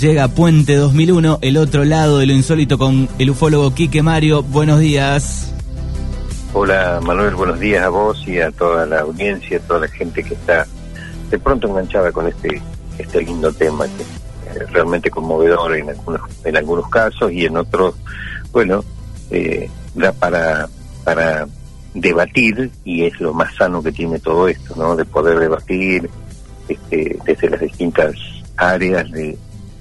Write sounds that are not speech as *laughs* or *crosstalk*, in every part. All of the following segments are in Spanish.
llega Puente 2001, el otro lado de lo insólito con el ufólogo Quique Mario. Buenos días. Hola Manuel, buenos días a vos y a toda la audiencia, a toda la gente que está de pronto enganchada con este este lindo tema que es realmente conmovedor en algunos en algunos casos y en otros, bueno, eh, da para para debatir y es lo más sano que tiene todo esto, ¿no? De poder debatir este, desde las distintas áreas de,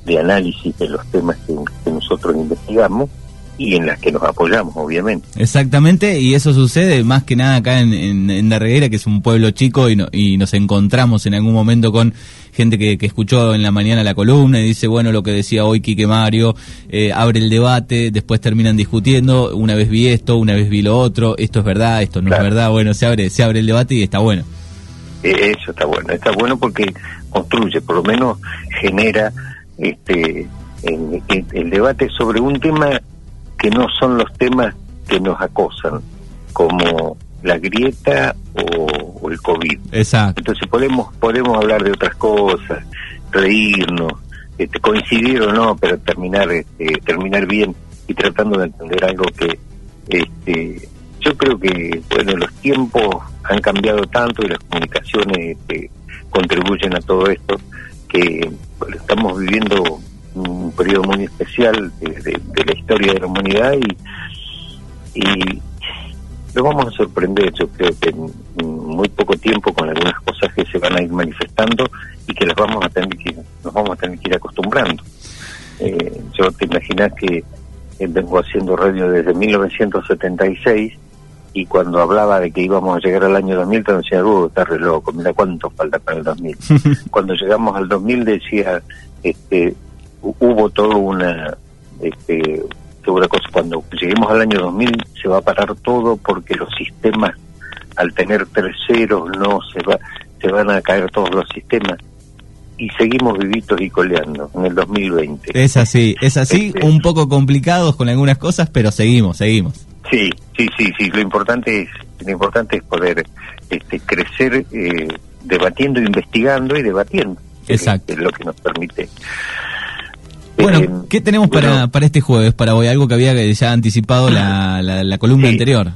de análisis de los temas que, nosotros investigamos y en las que nos apoyamos, obviamente. Exactamente, y eso sucede más que nada acá en, en, en Darreguera, que es un pueblo chico, y, y nos encontramos en algún momento con gente que, que, escuchó en la mañana la columna y dice, bueno, lo que decía hoy Quique Mario, eh, abre el debate, después terminan discutiendo, una vez vi esto, una vez vi lo otro, esto es verdad, esto no es verdad, bueno, se abre, se abre el debate y está bueno. Eh, eso está bueno, está bueno porque construye, por lo menos genera este el debate sobre un tema que no son los temas que nos acosan, como la grieta o, el COVID. Exacto. Entonces podemos podemos hablar de otras cosas, reírnos, este, coincidir o no, pero terminar este, terminar bien y tratando de entender algo que este, yo creo que bueno los tiempos han cambiado tanto y las comunicaciones este, contribuyen a todo esto que estamos viviendo un periodo muy especial de, la historia de la humanidad y, y nos vamos a sorprender, yo creo que en muy poco tiempo con algunas cosas que se van a ir manifestando y que las vamos a tener que nos vamos a tener que ir acostumbrando. Eh, yo te imaginas que vengo haciendo radio desde 1976 y cuando hablaba de que íbamos a llegar al año 2000 te decía, uh, está re loco, mira cuánto falta para el 2000. *laughs* cuando llegamos al 2000 decía, este, hubo todo una, este, una cosa, cuando lleguemos al año 2000 se va a parar todo porque los sistemas, al tener terceros, no se va, se van a caer todos los sistemas y seguimos vivitos y coleando en el 2020. Es así, es así, este, un poco complicados con algunas cosas, pero seguimos, seguimos. Sí, sí, sí, sí, lo importante es, lo importante es poder este, crecer eh, debatiendo, investigando y debatiendo. Exacto. es lo que nos permite bueno, eh, ¿qué tenemos para, para este jueves, para hoy? Algo que había ya anticipado la, la, columna anterior.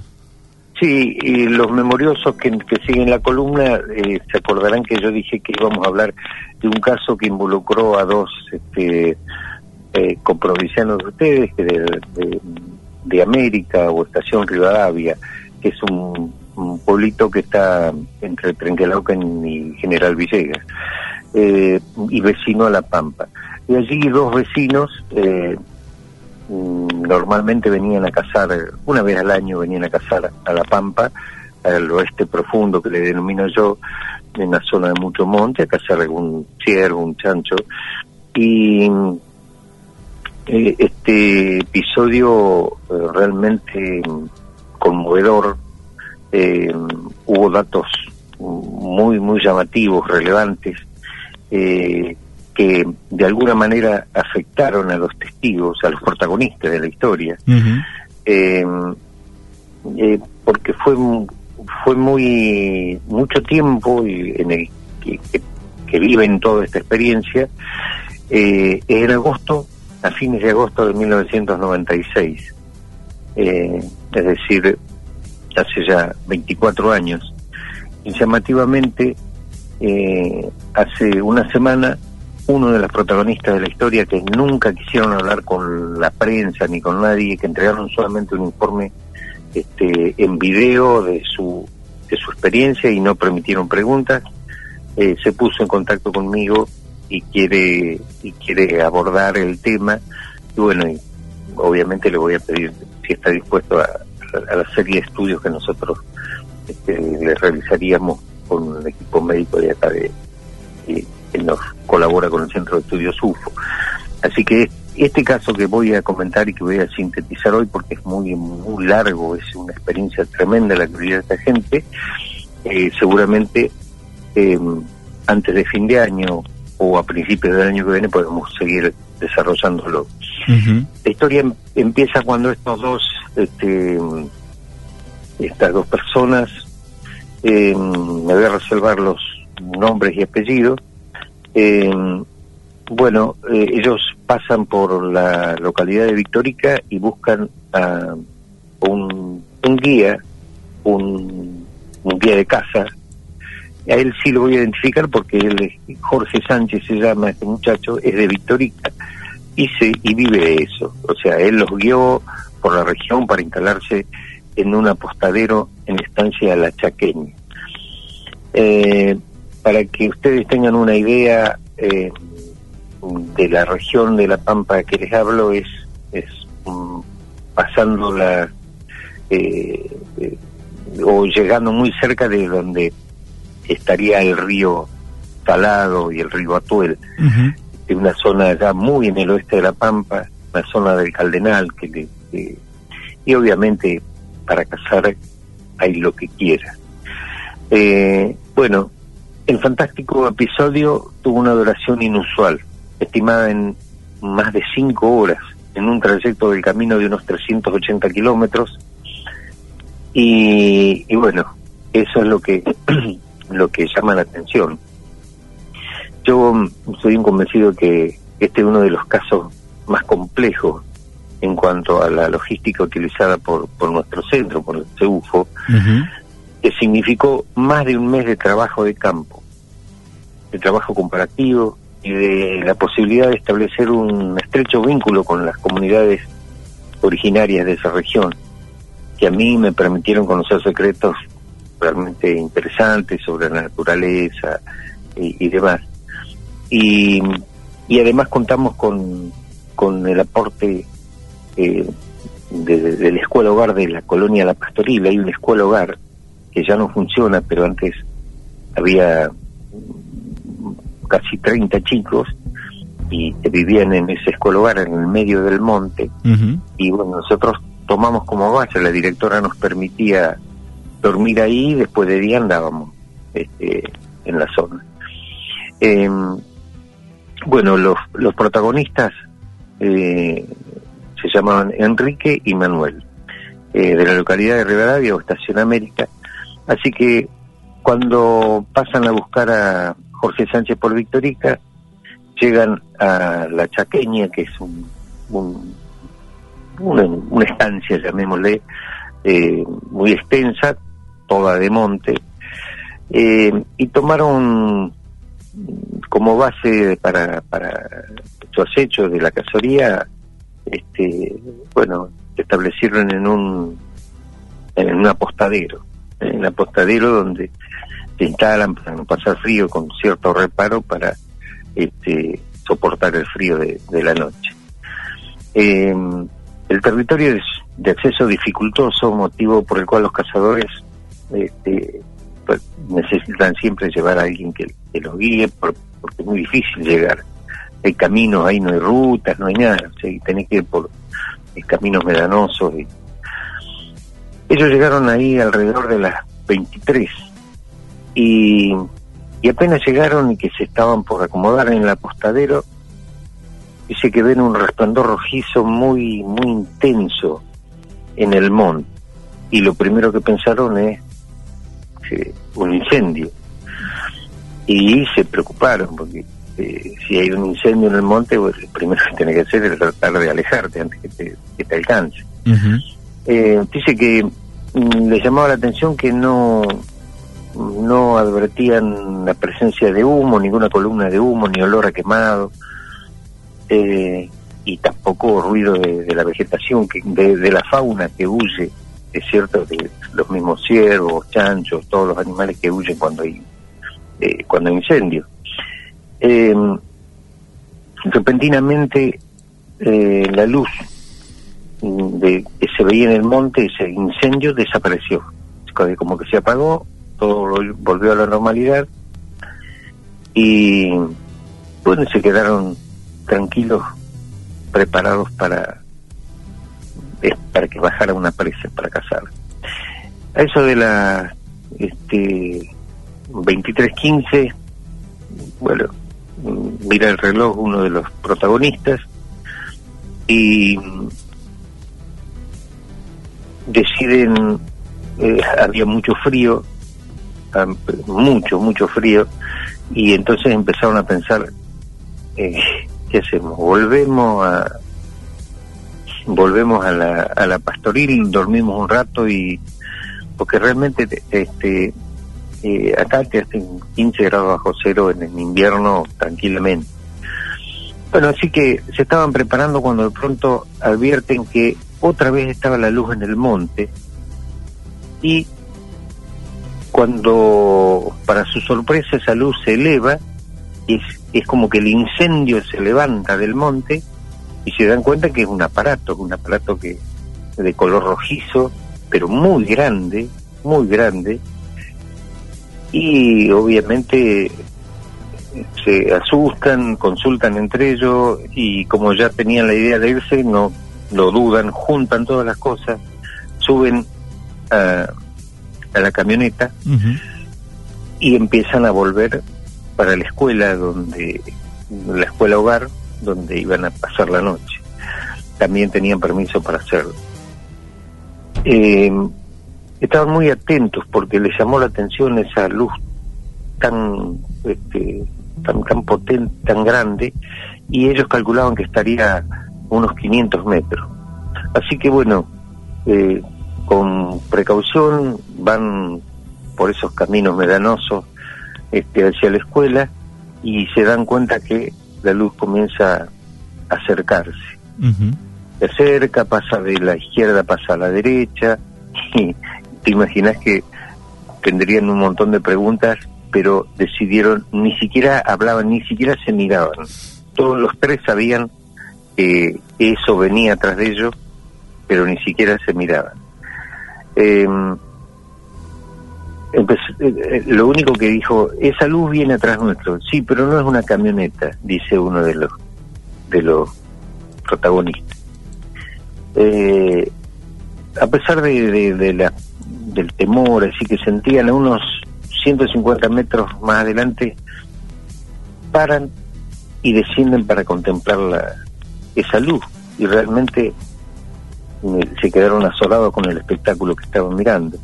Sí, y los memoriosos que, que siguen la columna eh, se acordarán que yo dije que íbamos a hablar de un caso que involucró a dos este, eh, comprovincianos de ustedes, que de, de, América o Estación Rivadavia, que es un, pueblito que está entre Trenquelauquen y General Villegas, eh, y vecino a La Pampa. Y allí dos vecinos eh, mm, normalmente venían a cazar, una vez al año venían a cazar a La Pampa, al oeste profundo que le denomino yo, en la zona de mucho monte, a cazar algún ciervo, un chancho. Y eh, este episodio eh, realmente conmovedor, hubo datos muy, muy llamativos, relevantes, eh, que de alguna manera afectaron a los testigos, a los protagonistas de la historia, eh, porque fue fue muy mucho tiempo en el que, que, viven toda esta experiencia. Eh, en agosto, a fines de agosto de 1996, eh, es decir, hace ya 24 años, y llamativamente eh, hace una semana uno de los protagonistas de la historia que nunca quisieron hablar con la prensa ni con nadie, que entregaron solamente un informe este, en video de su, de su experiencia y no permitieron preguntas, eh, se puso en contacto conmigo y quiere, y quiere abordar el tema. Y bueno, obviamente le voy a pedir si está dispuesto a, la serie de estudios que nosotros este, le realizaríamos con el equipo médico de acá de, que nos colabora con el Centro de Estudios UFO. Así que este caso que voy a comentar y que voy a sintetizar hoy porque es muy muy largo, es una experiencia tremenda la que vive esta gente, eh, seguramente eh, antes de fin de año o a principios del año que viene podemos seguir desarrollándolo. La historia em, empieza cuando estos dos, este, estas dos personas, eh, me voy a reservar los nombres y apellidos, eh, bueno, eh, ellos pasan por la localidad de Victorica y buscan a un, guía, un, guía de casa. A él sí lo voy a identificar porque él es, Jorge Sánchez se llama este muchacho, es de Victorica y, se, y vive de eso. O sea, él los guió por la región para instalarse en un apostadero en estancia de La Chaqueña. Eh, para que ustedes tengan una idea, eh, de la región de La Pampa que les hablo es, es pasando la eh, eh, o llegando muy cerca de donde estaría el río Salado y el río Atuel, de una zona ya muy en el oeste de La Pampa, la zona del Caldenal, que, y obviamente para cazar hay lo que quiera. Eh, bueno, el fantástico episodio tuvo una duración inusual estimada en más de cinco horas, en un trayecto del camino de unos 380 kilómetros. Y, y bueno, eso es lo que, *clears throat* lo que llama la atención. Yo soy un convencido que este es uno de los casos más complejos en cuanto a la logística utilizada por, por nuestro centro, por el CEUFO, que significó más de un mes de trabajo de campo, de trabajo comparativo, y de la posibilidad de establecer un estrecho vínculo con las comunidades originarias de esa región, que a mí me permitieron conocer secretos realmente interesantes sobre la naturaleza y, demás. Y, y, además contamos con, con el aporte eh, de, la escuela hogar de la colonia La Pastoril. Hay una escuela hogar que ya no funciona, pero antes había casi 30 chicos y que vivían en ese escolar en el medio del monte. Y bueno, nosotros tomamos como base, la directora nos permitía dormir ahí después de día andábamos este, en la zona. Em, bueno, los, los protagonistas eh, se llamaban Enrique y Manuel, eh, de la localidad de Rivadavia o Estación América. Así que cuando pasan a buscar a, Jorge Sánchez por Victorica, llegan a La Chaqueña, que es un, una, estancia, llamémosle, eh, muy extensa, toda de monte, eh, y tomaron como base para, para su acecho de la cacería, este, bueno, establecieron en un en un apostadero, en un apostadero donde se instalan para no pasar frío con cierto reparo para este, soportar el frío de, la noche. Em, el territorio es de acceso dificultoso, motivo por el cual los cazadores este, pues, necesitan siempre llevar a alguien que, los guíe, porque es muy difícil llegar. Hay caminos, ahí no hay rutas, no hay nada, o que ir por caminos medanosos. Ellos llegaron ahí alrededor de las 23 y, apenas llegaron y que se estaban por acomodar en el apostadero, dice que ven un resplandor rojizo muy, muy intenso en el monte. Y lo primero que pensaron es un incendio. Y se preocuparon, porque eh, si hay un incendio en el monte, pues, lo primero que tiene que hacer es tratar de alejarte antes que te, que te alcance. Eh, dice que mm, le llamaba la atención que no no advertían la presencia de humo, ninguna columna de humo, ni olor a quemado, eh, y tampoco ruido de, la vegetación, que de, la fauna que huye, es cierto, de los mismos ciervos, chanchos, todos los animales que huyen cuando hay, eh, cuando hay incendio. Em, repentinamente eh, la luz de, que se veía en el monte, ese incendio, desapareció. Como que se apagó todo volvió a la normalidad y bueno, se quedaron tranquilos, preparados para, para que bajara una presa para cazar. A eso de la este 23.15, bueno, mira el reloj uno de los protagonistas y deciden, eh, había mucho frío, mucho, mucho frío, y entonces empezaron a pensar eh, ¿qué hacemos? Volvemos a volvemos a la, a la pastoril, dormimos un rato y porque realmente este eh, acá te hacen 15 grados bajo cero en el invierno tranquilamente. Bueno, así que se estaban preparando cuando de pronto advierten que otra vez estaba la luz en el monte y cuando para su sorpresa esa luz se eleva, es, es como que el incendio se levanta del monte y se dan cuenta que es un aparato, un aparato que de color rojizo, pero muy grande, muy grande, y obviamente se asustan, consultan entre ellos y como ya tenían la idea de irse, no lo dudan, juntan todas las cosas, suben a, la camioneta y empiezan a volver para la escuela donde la escuela hogar donde iban a pasar la noche. También tenían permiso para hacerlo. Eh, estaban muy atentos porque les llamó la atención esa luz tan este, tan tan potente, tan grande y ellos calculaban que estaría unos 500 metros. Así que bueno, eh, con precaución van por esos caminos medanosos este, hacia la escuela y se dan cuenta que la luz comienza a acercarse. Se acerca, pasa de la izquierda, pasa a la derecha *laughs* y te imaginas que tendrían un montón de preguntas, pero decidieron, ni siquiera hablaban, ni siquiera se miraban. Todos los tres sabían que eso venía atrás de ellos, pero ni siquiera se miraban. Em, eh, eh, lo único que dijo, esa luz viene atrás nuestro. Sí, pero no es una camioneta, dice uno de los de los protagonistas. Eh, a pesar de, de, la, del temor, así que sentían a unos 150 metros más adelante, paran y descienden para contemplar la, esa luz. Y realmente se quedaron asolados con el espectáculo que estaban mirando.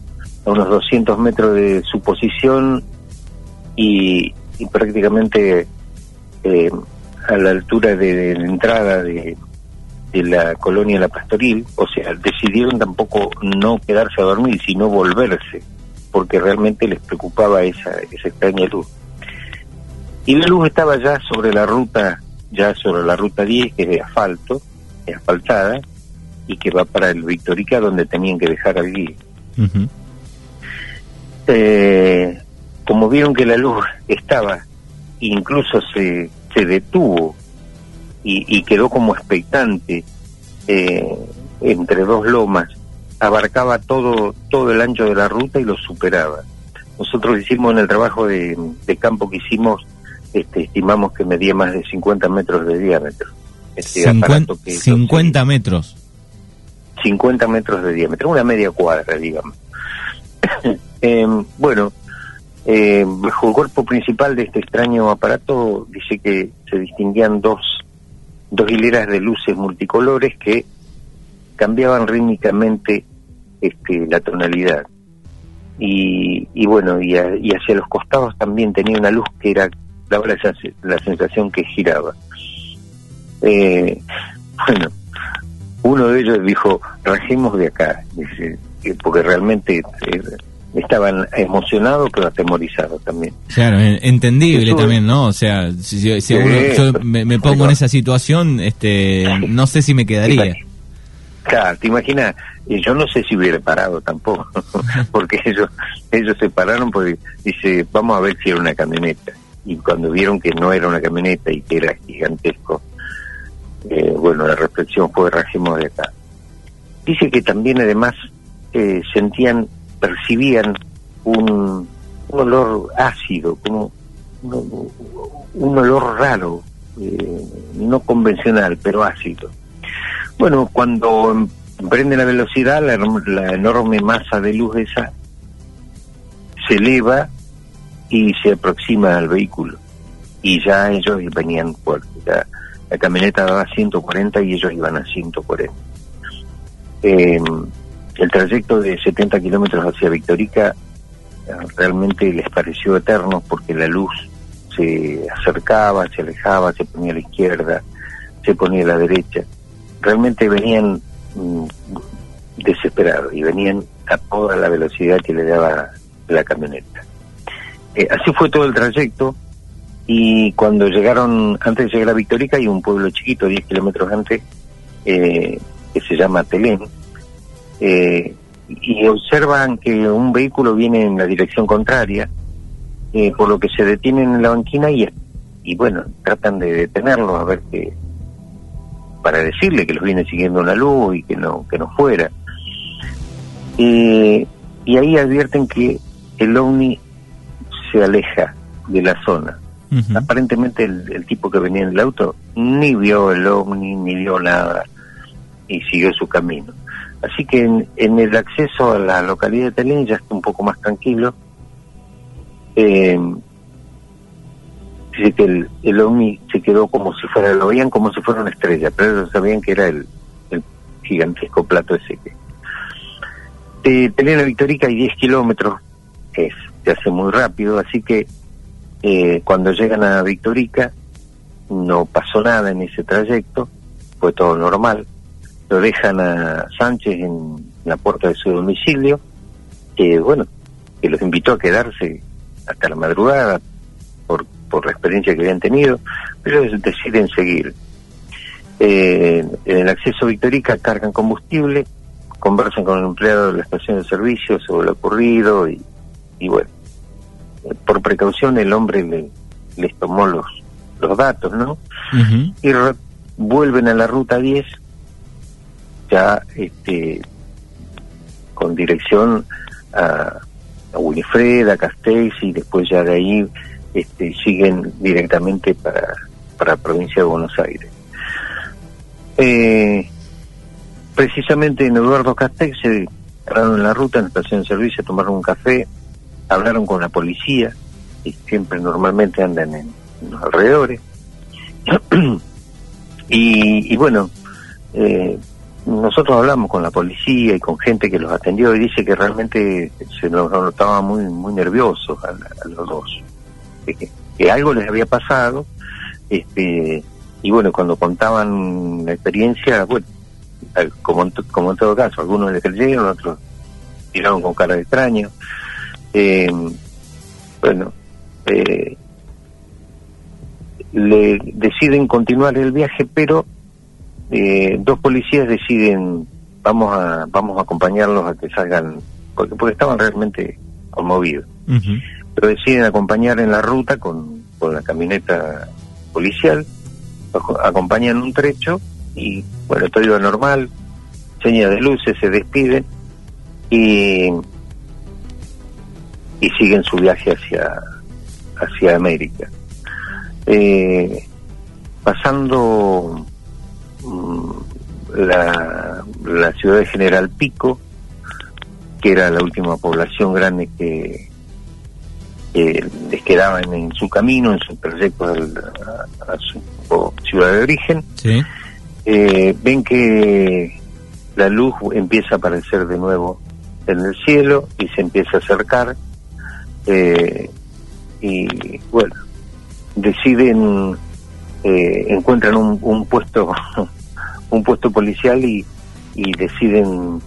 A unos 200 metros de su posición y, prácticamente eh, a la altura de, la entrada de, la colonia La Pastoril, o sea, decidieron tampoco no quedarse a dormir, sino volverse, porque realmente les preocupaba esa, esa extraña luz. Y la luz estaba ya sobre la ruta, ya sobre la ruta 10, que es de asfalto, es asfaltada, y que va para el Victorica, donde tenían que dejar al guía. Eh, como vieron que la luz estaba, incluso se, se detuvo y, quedó como expectante eh, entre dos lomas, abarcaba todo, todo el ancho de la ruta y lo superaba. Nosotros hicimos en el trabajo de, campo que hicimos, este, estimamos que medía más de 50 metros de diámetro. Este 50, que 50 metros. 50 metros de diámetro, una media cuadra, digamos. Em, bueno, eh, bajo el cuerpo principal de este extraño aparato dice que se distinguían dos, dos hileras de luces multicolores que cambiaban rítmicamente este, la tonalidad. Y, y bueno, y, hacia los costados también tenía una luz que era, daba la, la sensación que giraba. Eh, bueno, uno de ellos dijo, rajemos de acá, dice, porque realmente eh, estaban emocionados pero atemorizados también. Claro, entendible también, ¿no? O sea, si, yo me, pongo en esa situación, este, no sé si me quedaría. Claro, te imaginas, yo no sé si hubiera parado tampoco, *laughs* porque ellos ellos se pararon porque dice, vamos a ver si era una camioneta. Y cuando vieron que no era una camioneta y que era gigantesco, eh, bueno, la reflexión fue rajemos de acá. Dice que también además eh, sentían percibían un, olor ácido, como un, olor raro, eh, no convencional, pero ácido. Bueno, cuando prende la velocidad, la, enorme masa de luz esa se eleva y se aproxima al vehículo. Y ya ellos venían fuertes. la camioneta daba 140 y ellos iban a 140. Eh, el trayecto de 70 kilómetros hacia Victorica eh, realmente les pareció eterno porque la luz se acercaba, se alejaba, se ponía a la izquierda, se ponía a la derecha. Realmente venían mm, desesperados y venían a toda la velocidad que le daba la camioneta. Eh, así fue todo el trayecto y cuando llegaron, antes de llegar a Victorica, hay un pueblo chiquito, 10 kilómetros antes, eh, que se llama Telén, eh, y observan que un vehículo viene en la dirección contraria, eh, por lo que se detienen en la banquina y, y bueno, tratan de detenerlo a ver que para decirle que los viene siguiendo una luz y que no que no fuera. y ahí advierten que el ovni se aleja de la zona. Aparentemente el, tipo que venía en el auto ni vio el ovni, ni vio nada y siguió su camino. Así que en, el acceso a la localidad de Telín ya está un poco más tranquilo. Eh, dice que el, el, se quedó como si fuera, lo veían como si fuera una estrella, pero ellos sabían que era el, gigantesco plato ese que... De Telén a Victorica hay 10 kilómetros, es, se hace muy rápido, así que eh, cuando llegan a Victorica no pasó nada en ese trayecto, fue todo normal lo dejan a Sánchez en la puerta de su domicilio, que bueno, que los invitó a quedarse hasta la madrugada por, por la experiencia que habían tenido, pero ellos deciden seguir. Eh, en el acceso a Victorica cargan combustible, conversan con el empleado de la estación de servicio sobre lo ocurrido y, y bueno, por precaución el hombre le, les tomó los, los datos, ¿no? Y vuelven a la ruta 10 ya este, con dirección a, a Winifred, a Castells y después ya de ahí este, siguen directamente para, para la provincia de Buenos Aires. Eh, precisamente en Eduardo Castells se pararon en la ruta, en la estación de servicio, tomaron un café, hablaron con la policía, y siempre normalmente andan en, los alrededores. *clears throat* y, y, bueno, eh, nosotros hablamos con la policía y con gente que los atendió y dice que realmente se nos notaba muy muy nerviosos a, los dos. *laughs* Que, algo les había pasado este y bueno cuando contaban la experiencia bueno como en, como en todo caso algunos les creyeron otros tiraron con cara de extraño. Eh, bueno eh, le deciden continuar el viaje pero eh, dos policías deciden vamos a vamos a acompañarlos a que salgan porque porque estaban realmente conmovidos. Pero deciden acompañar en la ruta con, con la camioneta policial acompañan un trecho y bueno todo iba normal señas de luces se despiden y y siguen su viaje hacia hacia América. Eh, pasando la, la ciudad de General Pico, que era la última población grande que, les quedaba en, su camino, en su trayecto a, su ciudad de origen. Eh, ven que la luz empieza a aparecer de nuevo en el cielo y se empieza a acercar. Eh, y bueno, deciden eh, encuentran un, un, puesto *laughs* un puesto policial y, y deciden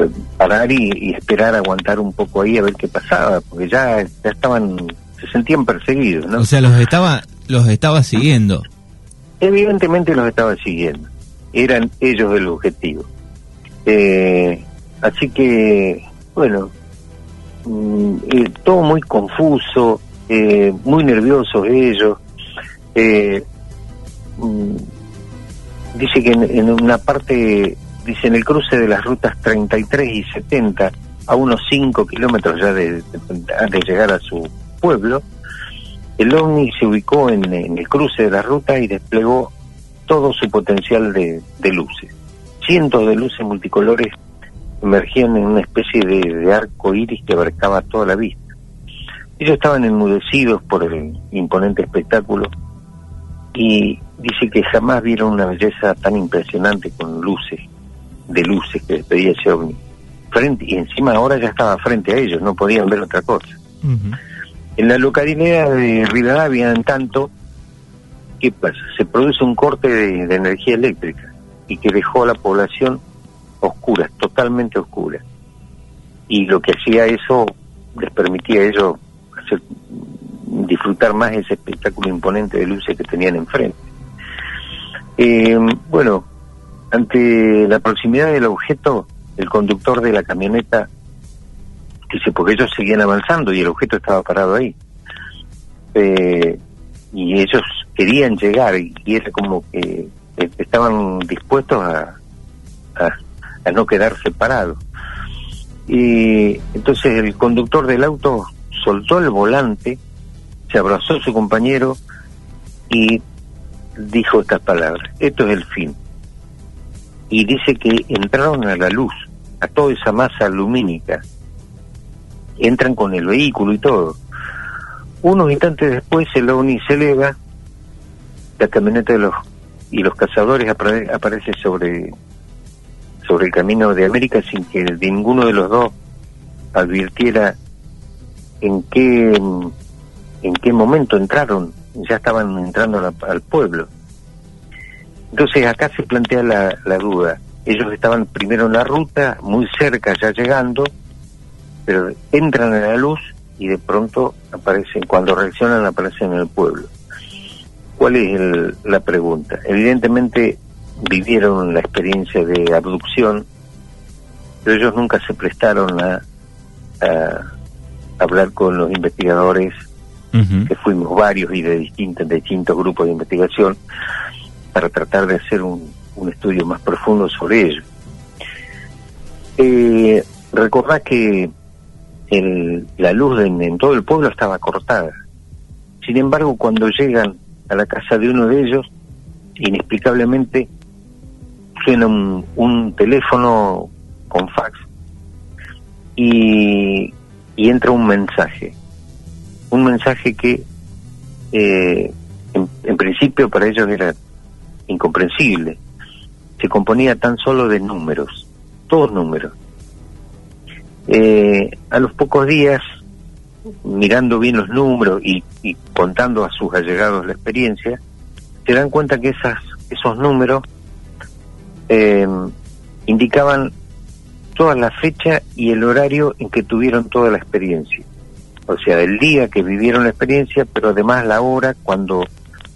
eh, parar y, esperar aguantar un poco ahí a ver qué pasaba porque ya, ya estaban se sentían perseguidos ¿no? o sea los estaba los estaba siguiendo. Evidentemente los estaba siguiendo. Eran ellos el objetivo. Eh, así que bueno mm, todo muy confuso muy nerviosos ellos eh, mm, dice que en, una parte, dice en el cruce de las rutas 33 y 70, a unos 5 kilómetros ya de, de, llegar a su pueblo, el ovni se ubicó en, el cruce de la ruta y desplegó todo su potencial de, luces. Cientos de luces multicolores emergían en una especie de, de arco iris que abarcaba toda la vista. Ellos estaban enmudecidos por el imponente espectáculo y dice que jamás vieron una belleza tan impresionante con luces, de luces que despedía ese ovni. Frente, y encima ahora ya estaba frente a ellos, no podían ver otra cosa. En la localidad de Rivadavia, en tanto, ¿qué pasa? Se produce un corte de, energía eléctrica y que dejó a la población oscura, totalmente oscura. Y lo que hacía eso les permitía a ellos hacer, disfrutar más ese espectáculo imponente de luces que tenían enfrente. Eh, bueno, ante la proximidad del objeto, el conductor de la camioneta dice, porque ellos seguían avanzando y el objeto estaba parado ahí. Eh, y ellos querían llegar y, era como que eh, estaban dispuestos a, a, no quedarse parados. Y entonces el conductor del auto soltó el volante, se abrazó a su compañero y dijo estas palabras, esto es el fin. Y dice que entraron a la luz, a toda esa masa lumínica entran con el vehículo y todo. Unos instantes después el ovni se eleva, la camioneta de los y los cazadores aparece sobre sobre el camino de América sin que ninguno de los dos advirtiera en qué en qué momento entraron, ya estaban entrando al pueblo. Entonces acá se plantea la, la duda. Ellos estaban primero en la ruta, muy cerca, ya llegando, pero entran en la luz y de pronto aparecen, cuando reaccionan aparecen en el pueblo. ¿Cuál es la pregunta? Evidentemente vivieron la experiencia de abducción, pero ellos nunca se prestaron a, hablar con los investigadores, que fuimos varios y de distintos, de distintos grupos de investigación, para tratar de hacer un, estudio más profundo sobre ello. Eh, recordad que la luz en, todo el pueblo estaba cortada. Sin embargo, cuando llegan a la casa de uno de ellos, inexplicablemente suena un, teléfono con fax y, entra un mensaje. Un mensaje que eh, en principio para ellos era incomprensible. Se componía tan solo de números, todos números eh, a los pocos días, mirando bien los números y, contando a sus allegados la experiencia, se dan cuenta que esas, esos números eh, indicaban toda la fecha y el horario en que tuvieron toda la experiencia. O sea, el día que vivieron la experiencia, pero además la hora cuando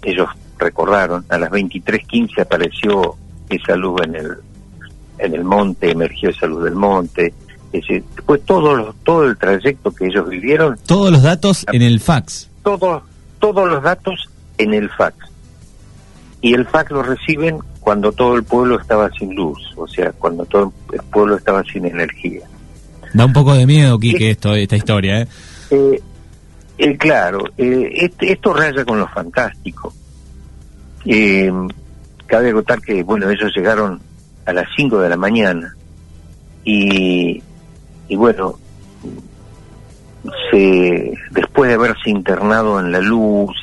ellos recordaron, a las 23.15 apareció esa luz en el, en el monte, emergió esa luz del monte, es decir, después todo, todo el trayecto que ellos vivieron. Todos los datos en el fax. Todos, todos los datos en el fax. Y el fax lo reciben cuando todo el pueblo estaba sin luz, o sea, cuando todo el pueblo estaba sin energía. Da un poco de miedo, Quique, esto, esta historia, ¿eh? Eh, eh claro, eh, este, esto raya con lo fantástico. cabe acotar que, bueno, ellos llegaron a las 5 de la mañana y y bueno, se, después de haberse internado en la luz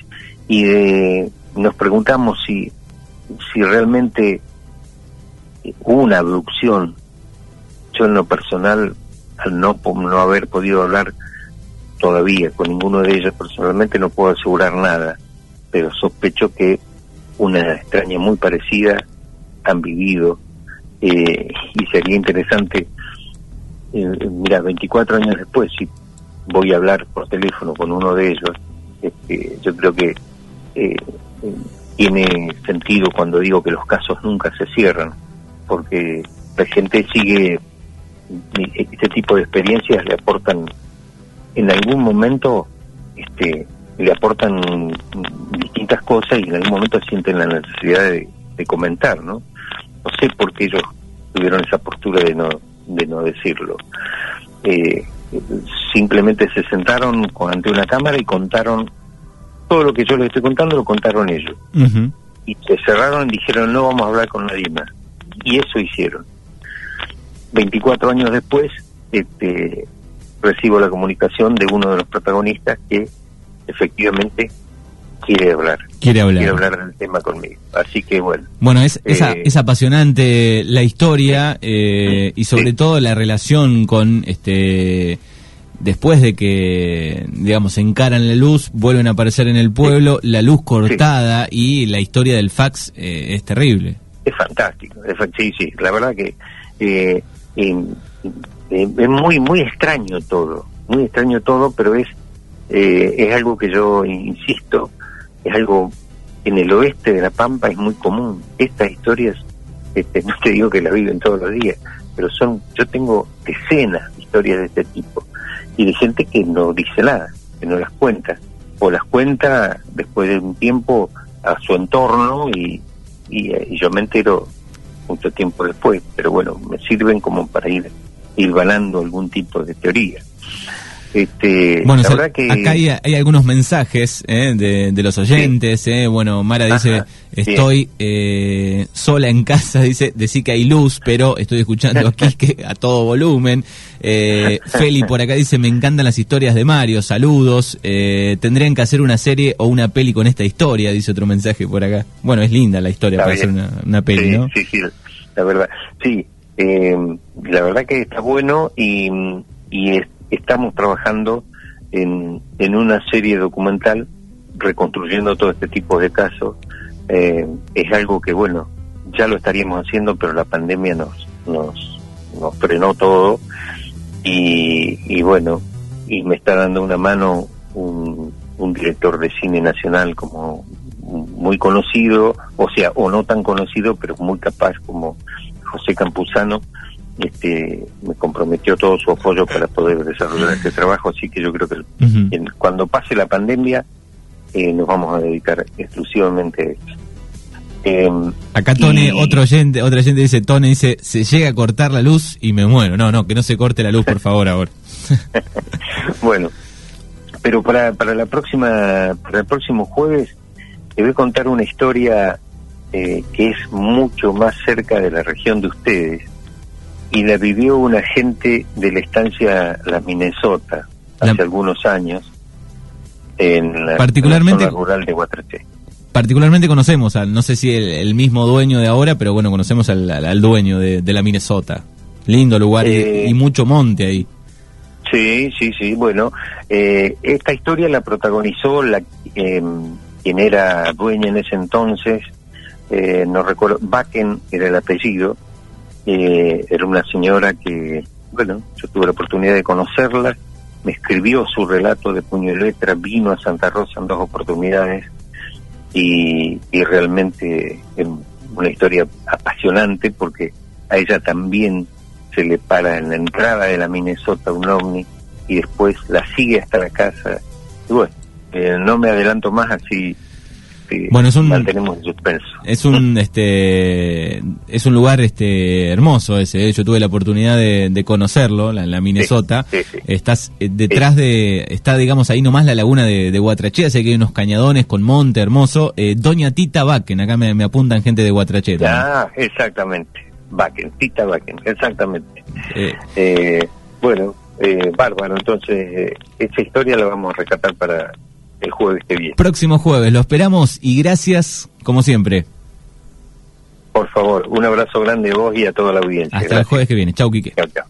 y de, nos preguntamos si, si realmente hubo una abducción. Yo en lo personal, al no, no haber podido hablar todavía con ninguno de ellos personalmente, no puedo asegurar nada, pero sospecho que una extraña muy parecida han vivido eh, y sería interesante eh, mira, 24 años después, si voy a hablar por teléfono con uno de ellos, este, yo creo que eh, tiene sentido cuando digo que los casos nunca se cierran, porque la gente sigue, este tipo de experiencias le aportan, en algún momento, este, le aportan distintas cosas y en algún momento sienten la necesidad de, de comentar, ¿no? No sé por qué ellos tuvieron esa postura de no de no decirlo. Eh, simplemente se sentaron ante una cámara y contaron todo lo que yo les estoy contando, lo contaron ellos. Y se cerraron y dijeron, no vamos a hablar con nadie más. Y eso hicieron. 24 años después, este, recibo la comunicación de uno de los protagonistas que efectivamente quiere hablar. Quiere hablar. Quiere hablar del tema conmigo. Así que bueno. Bueno, es, eh, es, apasionante la historia eh, y sobre todo la relación con este después de que, digamos, encaran la luz, vuelven a aparecer en el pueblo, la luz cortada y la historia del fax eh, es terrible. Es fantástico, sí, sí, la verdad que eh, es muy, muy extraño todo, muy extraño todo, pero es, es algo que yo insisto, es algo en el oeste de La Pampa es muy común. Estas historias, este, *laughs* no te digo que las viven todos los días, pero son, yo tengo decenas de historias de este tipo y de gente que no dice nada, que no las cuenta, o las cuenta después de un tiempo a su entorno y, y, yo me entero mucho tiempo después, pero bueno, me sirven como para ir, ir ganando algún tipo de teoría. Este, bueno, que... acá hay, algunos mensajes eh, de, los oyentes. Eh. Bueno, Mara dice, estoy eh, sola en casa, *laughs* dice, decir que hay luz, pero estoy escuchando aquí que a todo volumen. *laughs* Feli por acá dice, me encantan las historias de Mario, saludos. tendrían que hacer una serie o una peli con esta historia, dice otro mensaje por acá. Bueno, es linda la historia para hacer una, peli, ¿no? Sí, sí, la verdad. Sí, la verdad que está bueno y, y es estamos trabajando en, en una serie documental reconstruyendo todo este tipo de casos. Eh, es algo que, bueno, ya lo estaríamos haciendo, pero la pandemia nos, nos, nos frenó todo. Y, y bueno, y me está dando una mano un director de cine nacional como muy conocido, o sea, o no tan conocido, pero muy capaz como José Campuzano, este, me comprometió todo su apoyo para poder desarrollar este trabajo, así que yo creo que cuando pase la pandemia eh, nos vamos a dedicar exclusivamente a eso. Em, Acá Tony, otro oyente, otra gente dice, Tony dice, se llega a cortar la luz y me muero. No, no, que no se corte la luz, por favor, ahora. *laughs* *laughs* bueno, pero para, para la próxima, para el próximo jueves, te voy a contar una historia eh, que es mucho más cerca de la región de ustedes y la vivió una gente de la estancia La Minnesota hace algunos años en la, particularmente, rural de Guatraché. Particularmente conocemos al, no sé si el, mismo dueño de ahora, pero bueno, conocemos al, dueño de, la Minnesota. Lindo lugar y, eh, mucho monte ahí. Sí, sí, sí. Bueno, eh, esta historia la protagonizó la em, quien era dueña en ese entonces, eh, no recuerdo, Bakken era el apellido, eh, era una señora que, bueno, yo tuve la oportunidad de conocerla, me escribió su relato de puño y letra, vino a Santa Rosa en dos oportunidades. Y, y realmente es una historia apasionante porque a ella también se le para en la entrada de la Minnesota un ovni y después la sigue hasta la casa. Y bueno, eh, no me adelanto más así bueno, es un, mantenemos suspenso. Es un, *laughs* este, es un lugar este, hermoso ese. ¿eh? Yo tuve la oportunidad de, conocerlo, la, la Minnesota. Estás eh, detrás de, está digamos ahí nomás la laguna de, de Guatrachea, sé que hay unos cañadones con monte hermoso. Eh, Doña Tita Bakken, acá me, apuntan gente de Guatrachea. Ah, exactamente. Bakken, Tita Bakken, exactamente. bueno, bárbaro, entonces esa historia la vamos a rescatar para el jueves que viene. Próximo jueves, lo esperamos y gracias como siempre. Por favor, un abrazo grande a vos y a toda la audiencia. Hasta el jueves que viene. Chau, Quique. Chau, chau.